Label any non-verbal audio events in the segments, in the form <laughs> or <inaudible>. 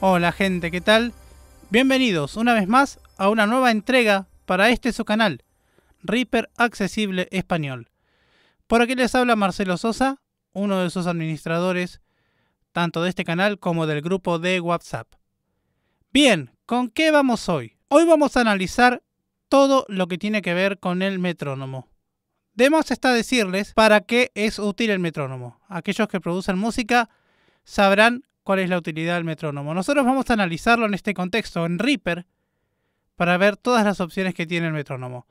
Hola gente, ¿qué tal? Bienvenidos una vez más a una nueva entrega para este su canal, Reaper Accesible Español. Por aquí les habla Marcelo Sosa, uno de sus administradores, tanto de este canal como del grupo de WhatsApp. Bien, ¿con qué vamos hoy? Hoy vamos a analizar todo lo que tiene que ver con el metrónomo. Debemos está decirles para qué es útil el metrónomo. Aquellos que producen música sabrán cuál es la utilidad del metrónomo. Nosotros vamos a analizarlo en este contexto, en Reaper, para ver todas las opciones que tiene el metrónomo.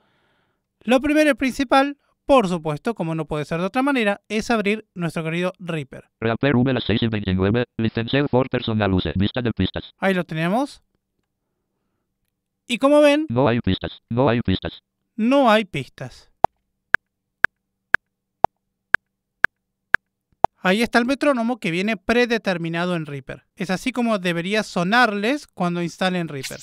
Lo primero y principal, por supuesto, como no puede ser de otra manera, es abrir nuestro querido Reaper. Reaper V las 6 y 29, licenciado for personal use, vista de pistas. Ahí lo tenemos. Y como ven, No hay pistas, no hay pistas. no hay pistas. Ahí está el metrónomo que viene predeterminado en Reaper. Es así como debería sonarles cuando instalen Reaper.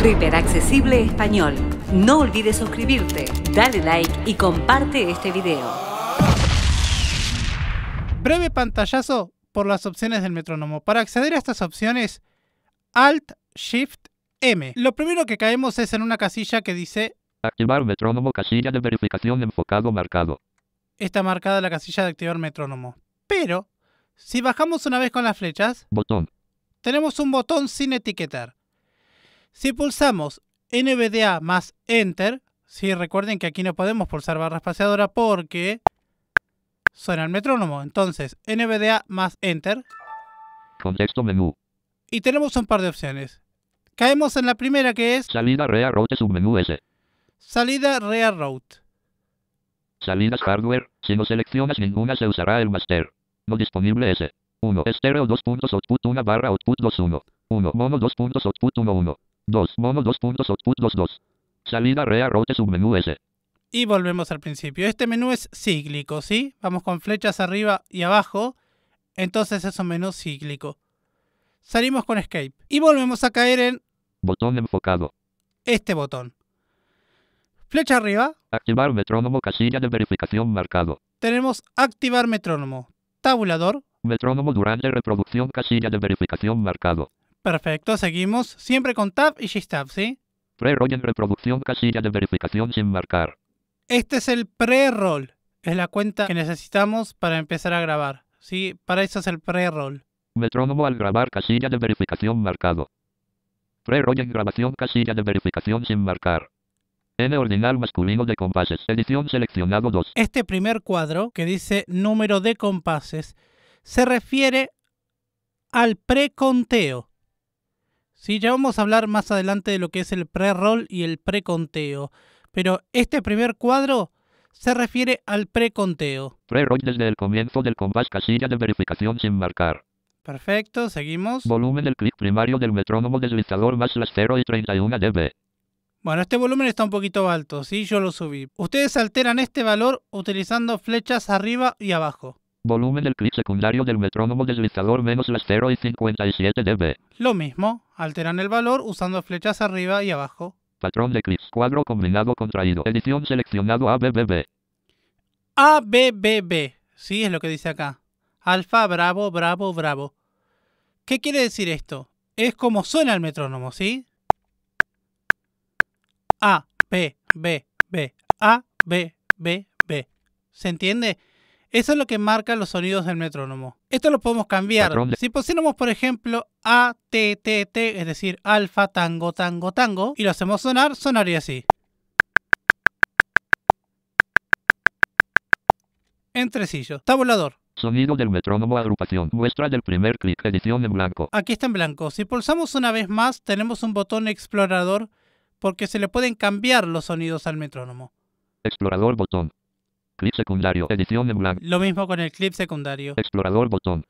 Reaper Accesible Español. No olvides suscribirte, dale like y comparte este video. Breve pantallazo por las opciones del metrónomo. Para acceder a estas opciones, Alt Shift M. Lo primero que caemos es en una casilla que dice, Activar metrónomo casilla de verificación enfocado marcado. Está marcada la casilla de activar metrónomo. Pero, si bajamos una vez con las flechas, Botón. tenemos un botón sin etiquetar. Si pulsamos NVDA más Enter, si recuerden que aquí no podemos pulsar barra espaciadora porque suena el metrónomo. Entonces, NVDA más Enter Contexto menú. y tenemos un par de opciones. Caemos en la primera que es Salida REA Route submenú S. salida Rear Route. Salidas hardware. Si no seleccionas ninguna se usará el master. No disponible S. 1. Estéreo 2 puntos output 1 barra output 2 1. 1. Mono 2 puntos output 1 1. 2. Mono 2 puntos output 2 2. Salida REA Route submenú S. Y volvemos al principio. Este menú es cíclico, ¿sí? Vamos con flechas arriba y abajo. Entonces es un menú cíclico. Salimos con Escape. Y volvemos a caer en Botón enfocado. este botón. Flecha arriba. Activar metrónomo casilla de verificación marcado. Tenemos Activar metrónomo. Tabulador. Metrónomo durante reproducción casilla de verificación marcado. Perfecto, seguimos. Siempre con Tab y Shift Tab, ¿sí? Pre-roll en reproducción casilla de verificación sin marcar. Este es el pre-roll. Es la cuenta que necesitamos para empezar a grabar. ¿sí? Para eso es el pre-roll. Metrónomo al grabar casilla de verificación marcado. Pre-roll en grabación casilla de verificación sin marcar. N ordinal masculino de compases. Edición seleccionado 2. Este primer cuadro que dice número de compases se refiere al preconteo. Sí, ya vamos a hablar más adelante de lo que es el pre-roll y el preconteo. Pero este primer cuadro se refiere al preconteo. Pre-roll desde el comienzo del compás casilla de verificación sin marcar. Perfecto, seguimos. Volumen del clic primario del metrónomo deslizador más las 0 y 31 dB. Bueno, este volumen está un poquito alto, ¿sí? Yo lo subí. Ustedes alteran este valor utilizando flechas arriba y abajo. Volumen del clic secundario del metrónomo deslizador menos las 0 y 57 dB. Lo mismo, alteran el valor usando flechas arriba y abajo. Patrón de clics. Cuadro combinado contraído. Edición seleccionado ABBB. ABBB, sí, es lo que dice acá. Alfa, bravo, bravo, bravo. ¿Qué quiere decir esto? Es como suena el metrónomo, ¿sí? A, B, B, B, A, B, B, B. ¿Se entiende? Eso es lo que marca los sonidos del metrónomo. Esto lo podemos cambiar. Si pusiéramos, por ejemplo, A, T, T, T, es decir, alfa, tango, tango, tango, y lo hacemos sonar, sonaría así. Entresillo. Tabulador. Sonido del metrónomo agrupación. Muestra del primer clic. Edición en blanco. Aquí está en blanco. Si pulsamos una vez más, tenemos un botón explorador porque se le pueden cambiar los sonidos al metrónomo. Explorador botón. Clic secundario. Edición en blanco. Lo mismo con el clip secundario. Explorador botón.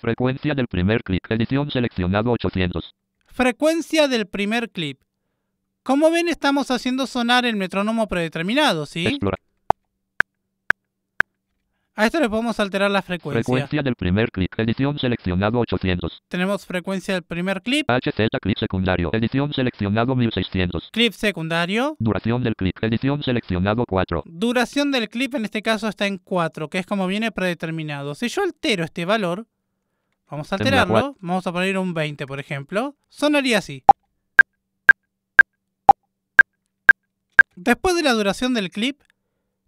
Frecuencia del primer clic. Edición seleccionado 800. Frecuencia del primer clip. Como ven, estamos haciendo sonar el metrónomo predeterminado, ¿sí? Explora. A esto le podemos alterar la frecuencia. Frecuencia del primer clic. Edición seleccionado 800. Tenemos frecuencia del primer clip, HZ clic secundario. Edición seleccionado 1600. clip secundario. Duración del clic. Edición seleccionado 4. Duración del clip en este caso está en 4, que es como viene predeterminado. Si yo altero este valor, vamos a alterarlo, vamos a poner un 20 por ejemplo, sonaría así. Después de la duración del clip,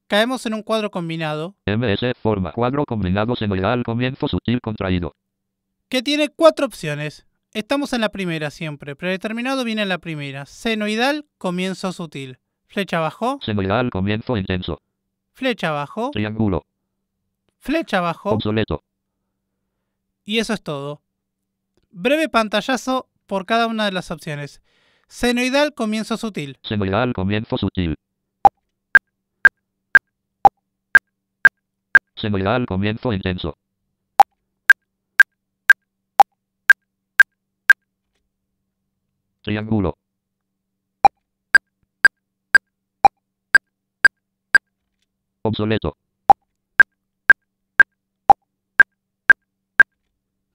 caemos en un cuadro combinado MS forma. Cuadro combinado senoidal comienzo sutil contraído. que tiene cuatro opciones. Estamos en la primera siempre. Predeterminado viene en la primera. Senoidal, comienzo sutil. Flecha abajo, Senoidal comienzo intenso. flecha abajo, Triángulo. flecha abajo. Obsoleto. Y eso es todo. Breve pantallazo por cada una de las opciones. Senoidal, comienzo sutil. Senoidal comienzo sutil. Senoidal comienzo intenso. Triángulo. Obsoleto.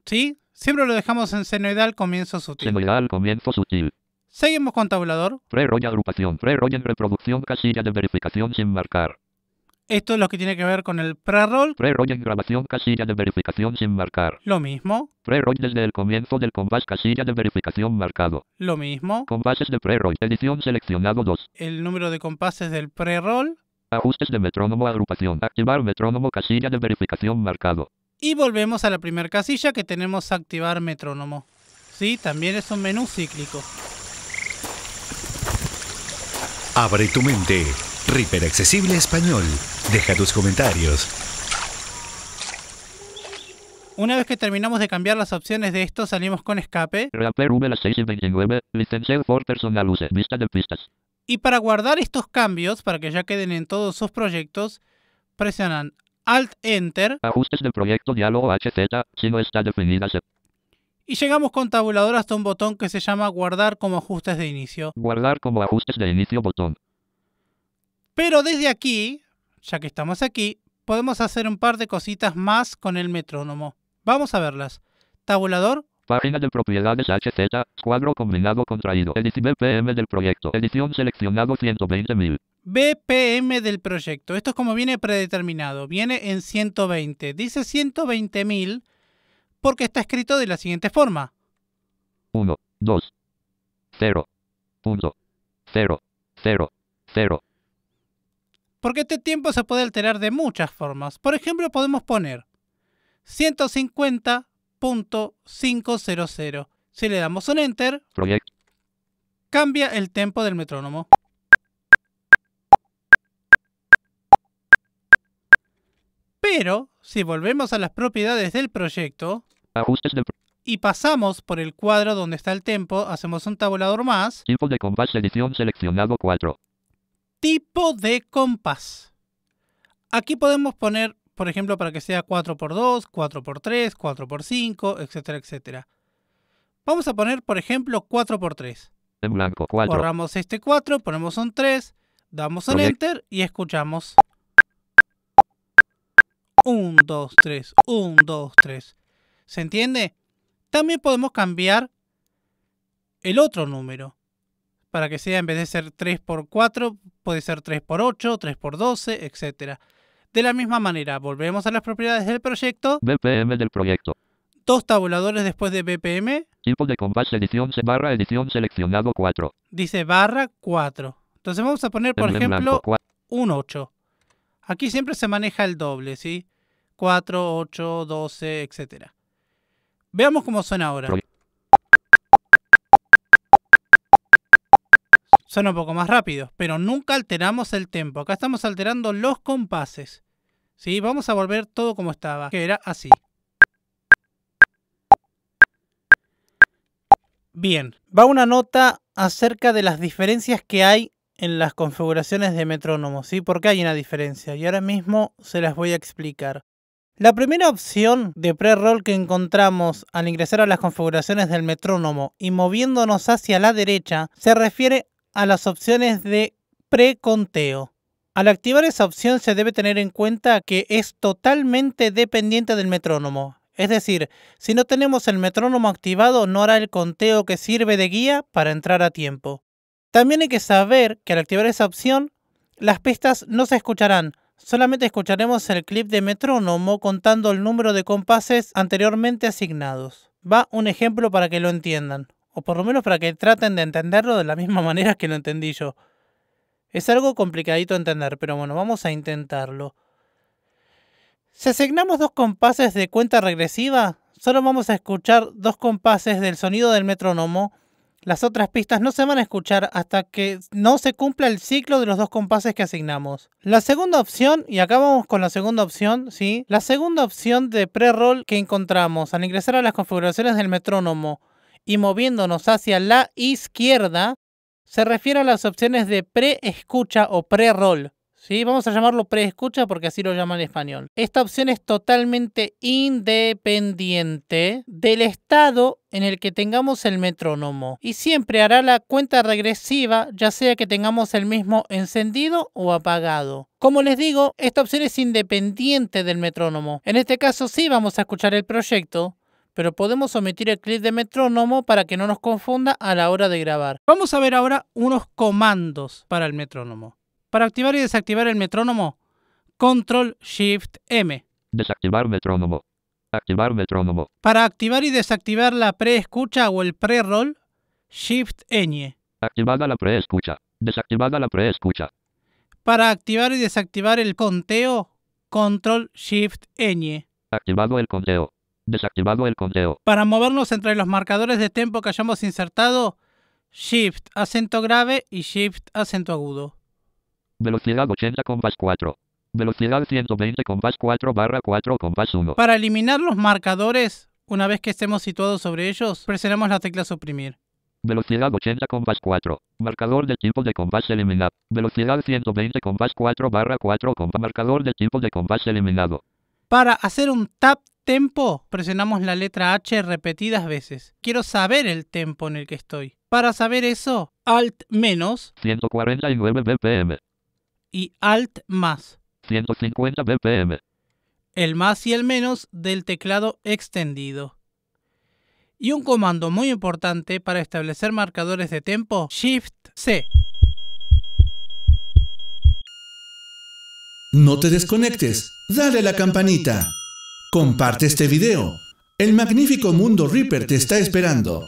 ¿Sí? Siempre lo dejamos en senoidal, comienzo sutil. Senoidal comienzo sutil. Seguimos con tabulador. Pre-roll agrupación. Pre-roll en reproducción casilla de verificación sin marcar. Esto es lo que tiene que ver con el pre-roll. Pre-roll en grabación casilla de verificación sin marcar. Lo mismo, Pre-roll desde el comienzo del compás casilla de verificación marcado. lo mismo. Compases de pre-roll. Edición seleccionado 2. El número de compases del pre-roll. Ajustes de metrónomo agrupación. Activar metrónomo casilla de verificación marcado. Y volvemos a la primera casilla que tenemos activar metrónomo. Sí, también es un menú cíclico. Abre tu mente. Reaper Accesible Español. Deja tus comentarios. Una vez que terminamos de cambiar las opciones de esto, salimos con escape. Reaper V las 6 y 29. Licenciado for personal use. Vista de pistas. Y para guardar estos cambios, para que ya queden en todos sus proyectos, presionan Alt Enter Ajustes del proyecto diálogo HZ. Si no está definida se y llegamos con tabulador hasta un botón que se llama Guardar como ajustes de inicio. Guardar como ajustes de inicio botón. Pero desde aquí, ya que estamos aquí, podemos hacer un par de cositas más con el metrónomo. Vamos a verlas. Tabulador, Página de propiedades HZ. Cuadro combinado contraído. Edición BPM del proyecto. Edición seleccionado 120.000. BPM del proyecto. Esto es como viene predeterminado. Viene en 120. Dice 120.000 porque está escrito de la siguiente forma. 1, 2, 0, punto, 0, 0, 0. Porque este tiempo se puede alterar de muchas formas. Por ejemplo, podemos poner 150.500. Si le damos un enter, cambia el tempo del metrónomo. Pero, si volvemos a las propiedades del proyecto Ajustes del pro- y pasamos por el cuadro donde está el tempo, hacemos un tabulador más, tipo de compás. Edición seleccionado 4. Tipo de compás. Aquí podemos poner, por ejemplo, para que sea 4x2, 4x3, 4x5, etcétera, etcétera. Vamos a poner, por ejemplo, 4x3. En blanco 4. Borramos este 4, ponemos un 3, damos un Proyecto. enter y escuchamos. 1, 2, 3, 1, 2, 3. ¿Se entiende? También podemos cambiar el otro número. Para que sea en vez de ser 3 por 4, puede ser 3 por 8, 3 por 12, etc. De la misma manera, volvemos a las propiedades del proyecto. BPM del proyecto. Dos tabuladores después de BPM. Tipo de compás. Edición barra. Edición seleccionado 4. Dice barra 4. Entonces vamos a poner, por ejemplo, blanco 4. un 8. Aquí siempre se maneja el doble, ¿sí? 4, 8, 12, etc. Veamos cómo suena ahora. Proye- Suena un poco más rápido, pero nunca alteramos el tempo. Acá estamos alterando los compases. ¿Sí? Vamos a volver todo como estaba, que era así. Bien, va una nota acerca de las diferencias que hay en las configuraciones de metrónomo, ¿sí? Porque hay una diferencia y ahora mismo se las voy a explicar. La primera opción de pre-roll que encontramos al ingresar a las configuraciones del metrónomo y moviéndonos hacia la derecha se refiere a las opciones de pre-conteo. Al activar esa opción se debe tener en cuenta que es totalmente dependiente del metrónomo. Es decir, si no tenemos el metrónomo activado no hará el conteo que sirve de guía para entrar a tiempo. También hay que saber que al activar esa opción, las pistas no se escucharán, solamente escucharemos el clip de metrónomo contando el número de compases anteriormente asignados. Va un ejemplo para que lo entiendan, o por lo menos para que traten de entenderlo de la misma <laughs> manera que lo entendí yo. Es algo complicadito de entender, pero bueno, vamos a intentarlo. Si asignamos dos compases de cuenta regresiva, solo vamos a escuchar dos compases del sonido del metrónomo. Las otras pistas no se van a escuchar hasta que no se cumpla el ciclo de los dos compases que asignamos. La segunda opción, y acá vamos con la segunda opción, ¿sí? La segunda opción de pre-roll que encontramos al ingresar a las configuraciones del metrónomo y moviéndonos hacia la izquierda, se refiere a las opciones de pre-escucha o pre-roll. ¿sí? Vamos a llamarlo pre-escucha porque así lo llaman en español. Esta opción es totalmente independiente del estado en el que tengamos el metrónomo y siempre hará la cuenta regresiva ya sea que tengamos el mismo encendido o apagado. Como les digo, esta opción es independiente del metrónomo. En este caso sí vamos a escuchar el proyecto, pero podemos omitir el clip de metrónomo para que no nos confunda a la hora de grabar. Vamos a ver ahora unos comandos para el metrónomo. Para activar y desactivar el metrónomo, Control Shift M. Desactivar metrónomo. Activar metrónomo. Para activar y desactivar la pre-escucha o el pre-roll, Shift ñ. Activada la pre-escucha. Desactivada la pre-escucha. Para activar y desactivar el conteo, Control Shift ñ. Activado el conteo. Desactivado el conteo. Para movernos entre los marcadores de tempo que hayamos insertado, Shift acento grave y Shift acento agudo. Velocidad 80 compás 4. Velocidad 120 compás 4 barra 4 compás 1. Para eliminar los marcadores, una vez que estemos situados sobre ellos, presionamos la tecla suprimir. Velocidad 80 compás 4. Marcador de tipo de compás eliminado. Velocidad 120 compás 4 barra 4 compás. Marcador de tipo de compás eliminado. Para hacer un tap tempo, presionamos la letra H repetidas veces. Quiero saber el tempo en el que estoy. Para saber eso, Alt menos 149 BPM. y Alt más. 150 BPM. El más y el menos del teclado extendido. Y un comando muy importante para establecer marcadores de tempo, Shift C. No te desconectes, dale a la campanita. Comparte este video. El magnífico mundo Reaper te está esperando.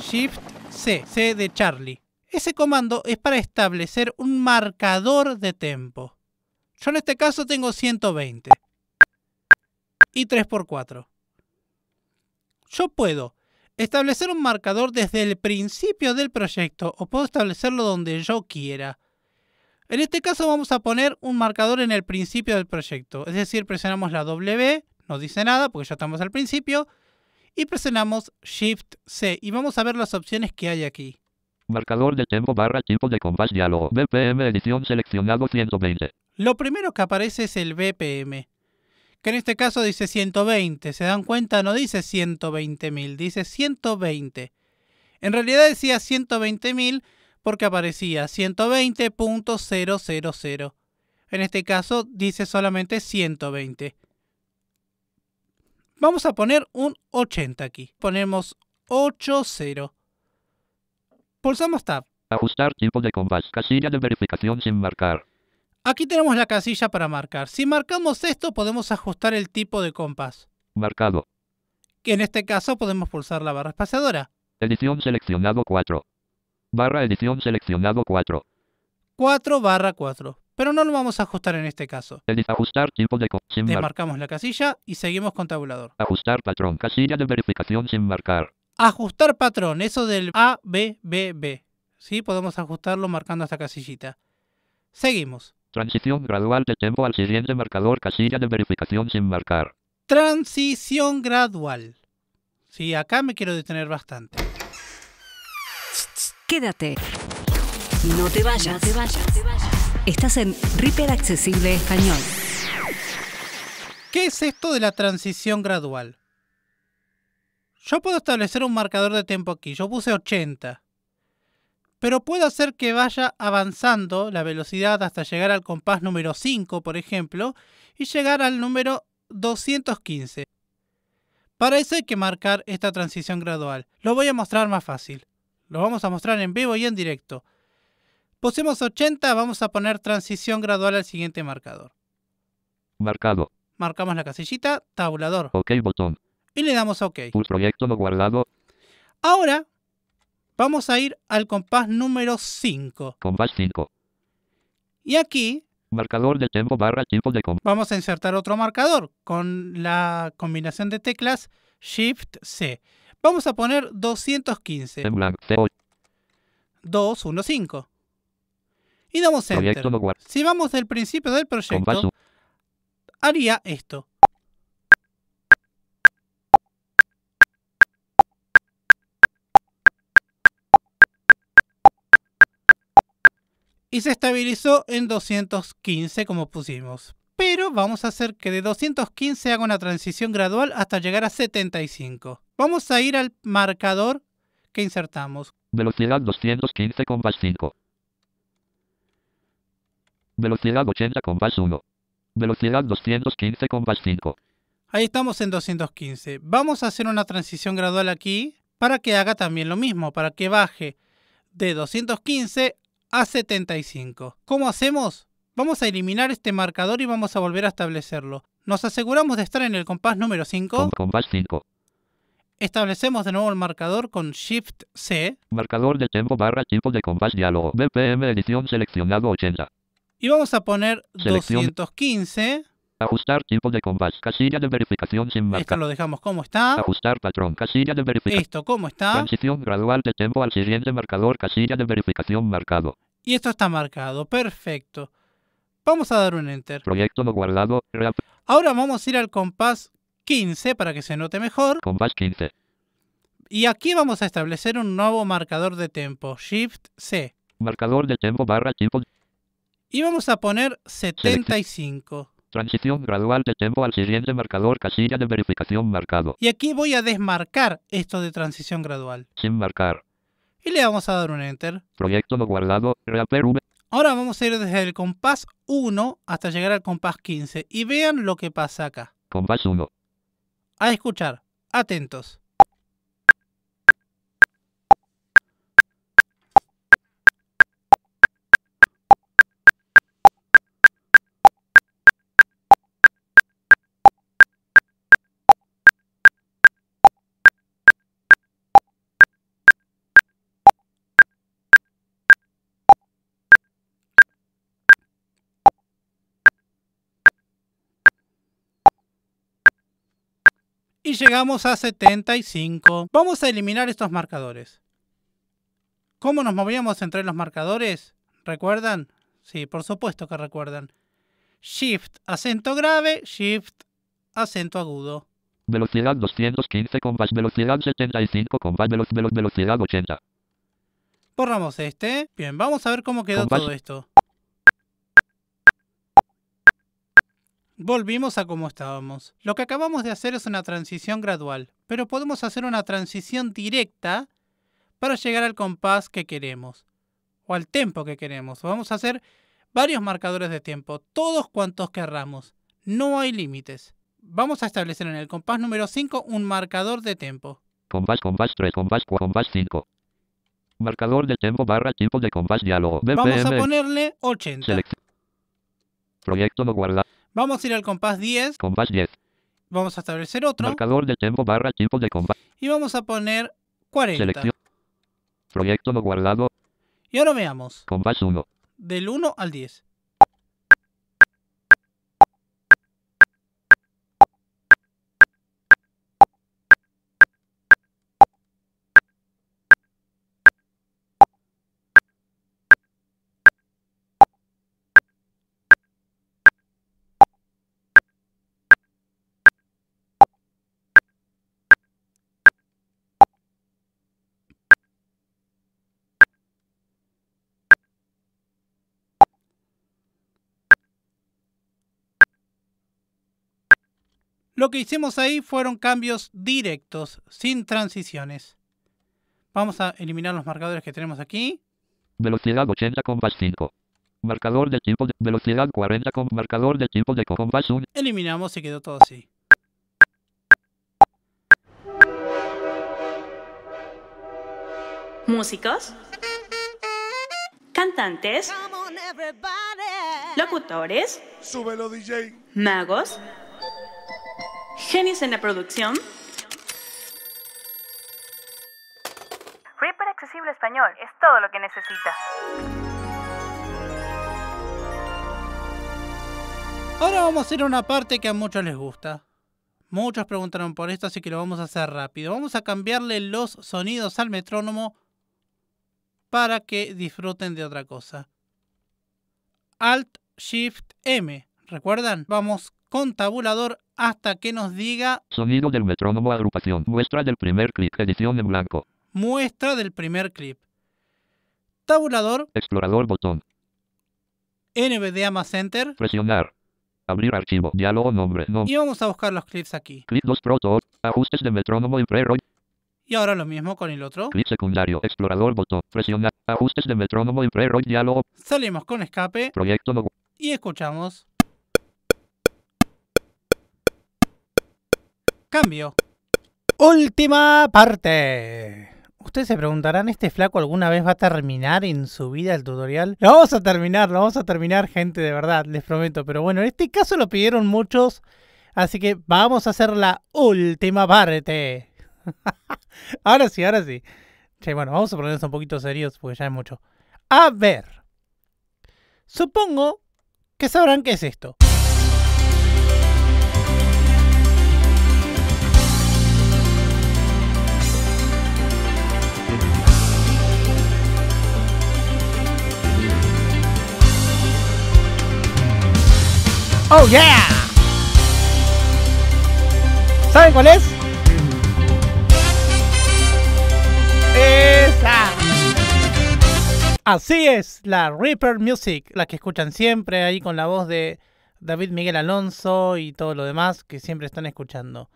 Shift C, C de Charlie. Ese comando es para establecer un marcador de tempo. Yo en este caso tengo 120 y 3x4. Yo puedo establecer un marcador desde el principio del proyecto o puedo establecerlo donde yo quiera. En este caso vamos a poner un marcador en el principio del proyecto, es decir, presionamos la W, no dice nada porque ya estamos al principio, y presionamos Shift C y vamos a ver las opciones que hay aquí. Marcador de tempo barra tipo de compás diálogo. BPM edición seleccionado 120. Lo primero que aparece es el BPM, que en este caso dice 120. ¿Se dan cuenta? No dice 120.000, dice 120. En realidad decía 120.000 porque aparecía 120.000. En este caso dice solamente 120. Vamos a poner un 80 aquí. Ponemos 80. Pulsamos Tab. Ajustar tipo de compás. Casilla de verificación sin marcar. Aquí tenemos la casilla para marcar. Si marcamos esto podemos ajustar el tipo de compás. Marcado. Que en este caso podemos pulsar la barra espaciadora. Edición seleccionado 4. Barra edición seleccionado 4. 4 barra 4. Pero no lo vamos a ajustar en este caso. Ajustar tipo de sin. Desmarcamos la casilla y seguimos con tabulador. Ajustar patrón. Casilla de verificación sin marcar. Ajustar patrón, eso del A, B, B, B. ¿Sí? Podemos ajustarlo marcando esta casillita. Seguimos. Transición gradual de tempo al siguiente marcador. Casilla de verificación sin marcar. Transición gradual. Sí, acá me quiero detener bastante. Quédate. No te vayas. No te vayas. Estás en Reaper Accesible Español. ¿Qué es esto de la transición gradual? Yo puedo establecer un marcador de tiempo aquí. Yo puse 80. Pero puedo hacer que vaya avanzando la velocidad hasta llegar al compás número 5, por ejemplo, y llegar al número 215. Para eso hay que marcar esta transición gradual. Lo voy a mostrar más fácil. Lo vamos a mostrar en vivo y en directo. Pusimos 80, vamos a poner transición gradual al siguiente marcador. Marcado. Marcamos la casillita, tabulador. OK botón. Y le damos OK. Proyecto no guardado. Ahora vamos a ir al compás número 5. Compás 5. Y aquí Marcador de tiempo barra tipo de compás. vamos a insertar otro marcador con la combinación de teclas Shift C. Vamos a poner 215. En blanco. C8. 215. Y damos Enter. No. Si vamos del principio del proyecto, 1. haría esto. Y se estabilizó en 215 como pusimos. Pero vamos a hacer que de 215 haga una transición gradual hasta llegar a 75. Vamos a ir al marcador que insertamos. Velocidad 215 compás 5. Velocidad 80 compás 1. Velocidad 215 compás 5. Ahí estamos en 215. Vamos a hacer una transición gradual aquí para que haga también lo mismo, para que baje de 215 a 75. ¿Cómo hacemos? Vamos a eliminar este marcador y vamos a volver a establecerlo. Nos aseguramos de estar en el compás número 5. Com- compás 5. Establecemos de nuevo el marcador con Shift C Marcador de tiempo barra tipo de compás diálogo. BPM edición seleccionado 80. y vamos a poner Selección. 215. Ajustar tipo de compás. Casilla de verificación sin Esto marcar. lo dejamos como está. Ajustar patrón. Casilla de verificación. Esto como está. Transición gradual de tiempo al siguiente marcador. Casilla de verificación marcado. Y esto está marcado. Perfecto. Vamos a dar un Enter. Proyecto no guardado. Ahora vamos a ir al compás 15 para que se note mejor. compás 15. Y aquí vamos a establecer un nuevo marcador de tempo. Shift C. Marcador de tiempo barra tipo. Y vamos a poner 75. Transición gradual de tiempo al siguiente marcador. Casilla de verificación marcado. Y aquí voy a desmarcar esto de transición gradual. Sin marcar. Y le vamos a dar un Enter. Proyecto no guardado. Reaper V. Ahora vamos a ir desde el compás 1 hasta llegar al compás 15. Y vean lo que pasa acá. Compás 1. A escuchar. Atentos. Y llegamos a 75. Vamos a eliminar estos marcadores. ¿Cómo nos movíamos entre los marcadores? ¿Recuerdan? Sí, por supuesto que recuerdan. Shift acento grave, Shift acento agudo. Velocidad 215 compás. Velocidad 75 compás. Velo- velo- velocidad 80. Borramos este. Bien, vamos a ver cómo quedó Compás. todo esto. Volvimos a como estábamos. Lo que acabamos de hacer es una transición gradual, pero podemos hacer una transición directa para llegar al compás que queremos o al tempo que queremos. Vamos a hacer varios marcadores de tiempo, todos cuantos querramos. No hay límites. Vamos a establecer en el compás número 5 un marcador de tempo. Compás, compás 3, compás 4, compás 5. Marcador de tiempo barra tipo de compás diálogo. Vamos a BPM. ponerle 80. Selección. Proyecto no guardado. Vamos a ir al compás 10, Compás 10. vamos a establecer otro Marcador de tiempo barra tipo de compás. y vamos a poner 40. Selección. Proyecto no guardado. Y ahora veamos, Compás 1. del 1 al 10. Lo que hicimos ahí fueron cambios directos, sin transiciones. Vamos a eliminar los marcadores que tenemos aquí. Velocidad 80 compás 5. Marcador de tipo de velocidad 40 con marcador de tipo de compás 1. Eliminamos y quedó todo así. Músicos. Cantantes. Locutores. Súbelo, DJ. Magos. Genios en la producción. Reaper Accesible Español es todo lo que necesitas. Ahora vamos a ir a una parte que a muchos les gusta. Muchos preguntaron por esto, así que lo vamos a hacer rápido. Vamos a cambiarle los sonidos al metrónomo para que disfruten de otra cosa. Alt Shift M. ¿Recuerdan? Vamos con tabulador hasta que nos diga Sonido del metrónomo agrupación. Muestra del primer clip. Edición en blanco. muestra del primer clip. Tabulador Explorador botón. NVDA más Enter Presionar. Abrir archivo. Diálogo nombre. Y vamos a buscar los clips aquí. Clip 2 Proto. Ajustes de metrónomo pre-roll. Y ahora lo mismo con el otro. Clip secundario. Explorador botón. Presionar. Ajustes de metrónomo pre-roll. Diálogo. Salimos con escape Proyecto no. y escuchamos. Cambio. Última parte. Ustedes se preguntarán, ¿este flaco alguna vez va a terminar en su vida el tutorial? Lo vamos a terminar, lo vamos a terminar, gente, de verdad, les prometo. Pero bueno, en este caso lo pidieron muchos, así que vamos a hacer la última parte. <laughs> ahora sí, ahora sí. Che, bueno, vamos a ponernos un poquito serios porque ya es mucho. A ver. Supongo que sabrán qué es esto. ¡Oh, yeah! ¿Saben cuál es? Esa. Así es, la Reaper Music, la que escuchan siempre ahí con la voz de David Miguel Alonso y todo lo demás que siempre están escuchando.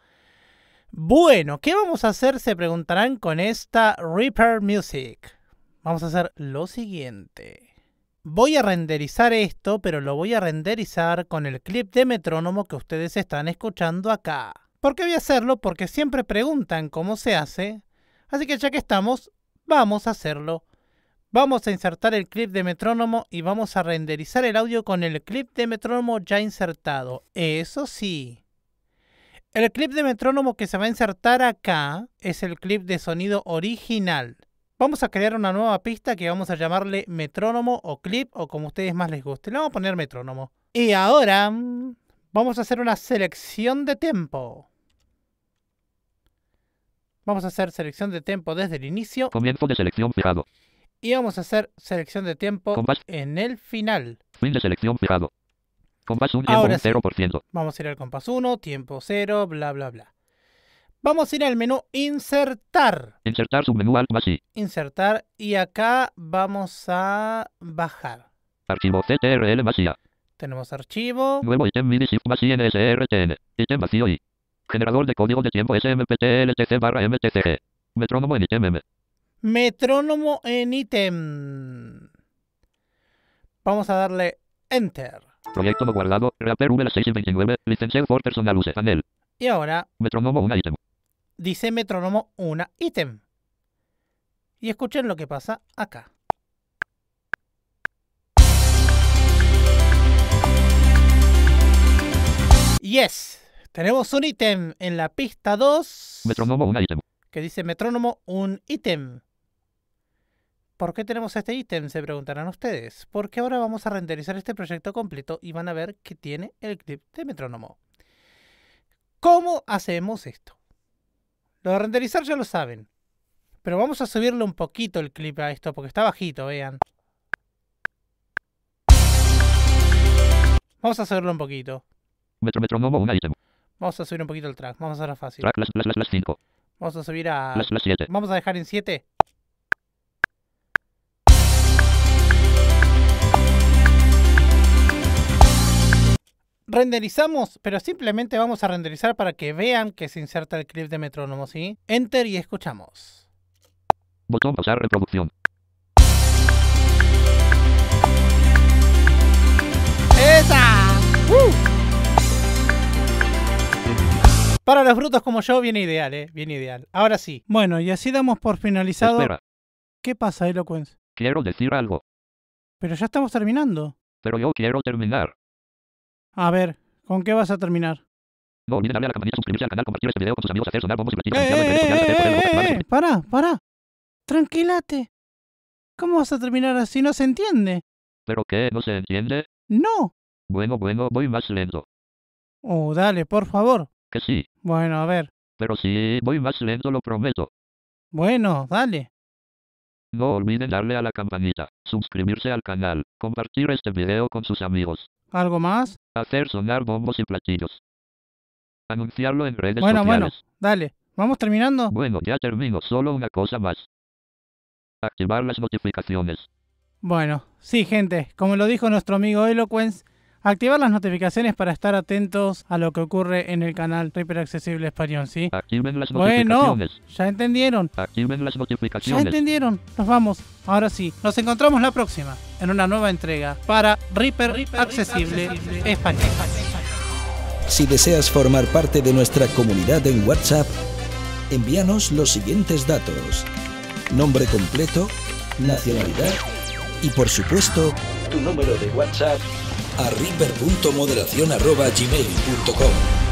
Bueno, ¿qué vamos a hacer? Se preguntarán con esta Reaper Music. Vamos a hacer lo siguiente. Voy a renderizar esto, pero lo voy a renderizar con el clip de metrónomo que ustedes están escuchando acá. ¿Por qué voy a hacerlo? Porque siempre preguntan cómo se hace. Así que ya que estamos, vamos a hacerlo. Vamos a insertar el clip de metrónomo y vamos a renderizar el audio con el clip de metrónomo ya insertado. Eso sí. El clip de metrónomo que se va a insertar acá es el clip de sonido original. Vamos a crear una nueva pista que vamos a llamarle metrónomo o clip o como ustedes más les guste. Le vamos a poner metrónomo. Y ahora mm, vamos a hacer una selección de tempo. Vamos a hacer selección de tempo desde el inicio Comienzo de selección fijado. y vamos a hacer selección de tiempo Compás. en el final. Fin de selección fijado. Compás 1 Ahora tiempo sí. 0%. Vamos a ir al compás 1, tiempo 0, bla bla bla. Vamos a ir al menú insertar. Insertar submenú I. Insertar y acá vamos a bajar. Archivo CTRL IA. Tenemos archivo. Nuevo ítem MIDI shift más INSRTN. Ítem vacío I. Generador de código de tiempo SMPTLTC barra MTCG. Metrónomo en ítem M. Metrónomo en ítem. Vamos a darle enter. Proyecto no guardado. Rapper V 6 y 29. Licenciado por personal use. Panel. Y ahora Metrónomo 1 ítem. Dice metrónomo una ítem. Y escuchen lo que pasa acá. Yes, tenemos un ítem en la pista 2 Metrónomo 1 ítem. que dice metrónomo un ítem. ¿Por qué tenemos este ítem? Se preguntarán ustedes. Porque ahora vamos a renderizar este proyecto completo y van a ver que tiene el clip de metrónomo. ¿Cómo hacemos esto? Lo de renderizar ya lo saben. Pero vamos a subirle un poquito el clip a esto porque está bajito, vean. Vamos a subirlo un poquito. Metro metrónomo 1 ítem. Vamos a subir un poquito el track. Vamos a hacerlo fácil. Track las las las las 5. Vamos a subir a... Las las 7. Vamos a dejar en 7. Renderizamos, pero simplemente vamos a renderizar para que vean que se inserta el clip de metrónomo, ¿sí? Enter y escuchamos. Botón pausar reproducción. ¡Esa! ¡Uh! Para los brutos como yo, viene ideal, ¿eh? Viene ideal. Ahora sí. Bueno, y así damos por finalizado. Espera, ¿Qué pasa, Eloquence? quiero decir algo. Pero ya estamos terminando. Pero yo quiero terminar. A ver, ¿con qué vas a terminar? No olviden darle a la campanita, suscribirse al canal, compartir este video con sus amigos, hacer sonar bombos y platillos, ¡Eh, poner eh, bombos, eh, eh! ¡Para, para! Tranquilate. ¿Cómo vas a terminar así? No se entiende. ¿Pero qué? ¿No se entiende? No. Bueno, bueno, voy más lento. Oh, dale, por favor. Que sí. Bueno, a ver. Pero sí, voy más lento, lo prometo. Bueno, dale. No olviden darle a la campanita, suscribirse al canal, compartir este video con sus amigos, ¿Algo más? hacer sonar bombos y platillos. Anunciarlo en redes Bueno, bueno, sociales. dale. ¿Vamos terminando? Bueno, ya termino, solo una cosa más. Activar las notificaciones. Bueno, sí, gente. Como lo dijo nuestro amigo Eloquence, activar las notificaciones para estar atentos a lo que ocurre en el canal Reaper Accesible Español, ¿sí? Activen las Bueno, notificaciones. ya entendieron. Activen las Ya notificaciones. entendieron. Nos vamos. Ahora sí. Nos encontramos la próxima en una nueva entrega para Reaper Accesible Español. Si deseas formar parte de nuestra comunidad en WhatsApp, envíanos los siguientes datos. Nombre completo, nacionalidad y por supuesto tu número de WhatsApp a reaper.moderación.gmail.com